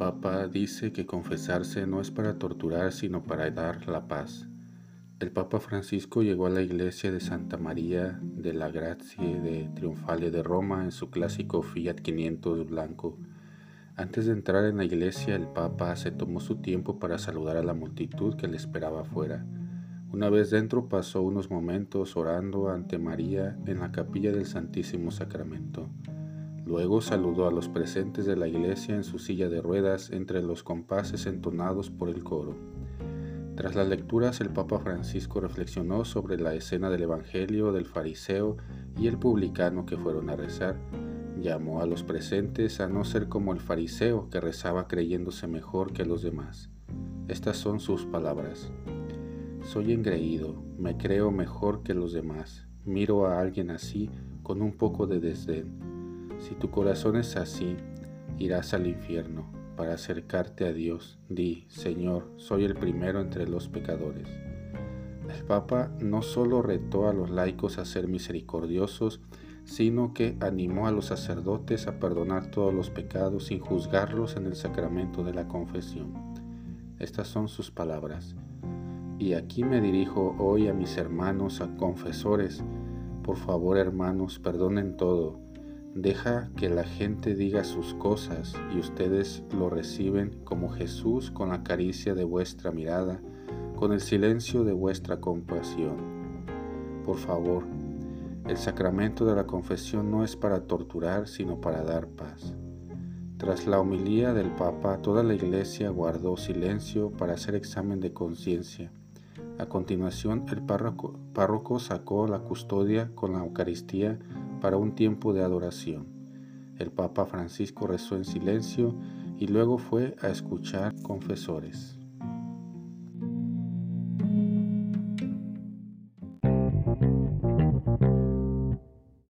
Papa dice que confesarse no es para torturar, sino para dar la paz. El Papa Francisco llegó a la iglesia de Santa María de la Grazie de Triunfale de Roma en su clásico Fiat 500 blanco. Antes de entrar en la iglesia, el Papa se tomó su tiempo para saludar a la multitud que le esperaba afuera. Una vez dentro pasó unos momentos orando ante María en la capilla del Santísimo Sacramento. Luego saludó a los presentes de la iglesia en su silla de ruedas entre los compases entonados por el coro. Tras las lecturas, el Papa Francisco reflexionó sobre la escena del Evangelio del fariseo y el publicano que fueron a rezar. Llamó a los presentes a no ser como el fariseo que rezaba creyéndose mejor que los demás. Estas son sus palabras. Soy engreído, me creo mejor que los demás. Miro a alguien así con un poco de desdén si tu corazón es así, irás al infierno. Para acercarte a Dios, di, Señor, soy el primero entre los pecadores. El Papa no solo retó a los laicos a ser misericordiosos, sino que animó a los sacerdotes a perdonar todos los pecados sin juzgarlos en el sacramento de la confesión. Estas son sus palabras. Y aquí me dirijo hoy a mis hermanos, a confesores. Por favor, hermanos, perdonen todo Deja que la gente diga sus cosas y ustedes lo reciben como Jesús con la caricia de vuestra mirada, con el silencio de vuestra compasión. Por favor, el sacramento de la confesión no es para torturar, sino para dar paz. Tras la homilía del Papa, toda la iglesia guardó silencio para hacer examen de conciencia. A continuación, el párroco, párroco sacó la custodia con la Eucaristía para un tiempo de adoración. El Papa Francisco rezó en silencio y luego fue a escuchar confesores.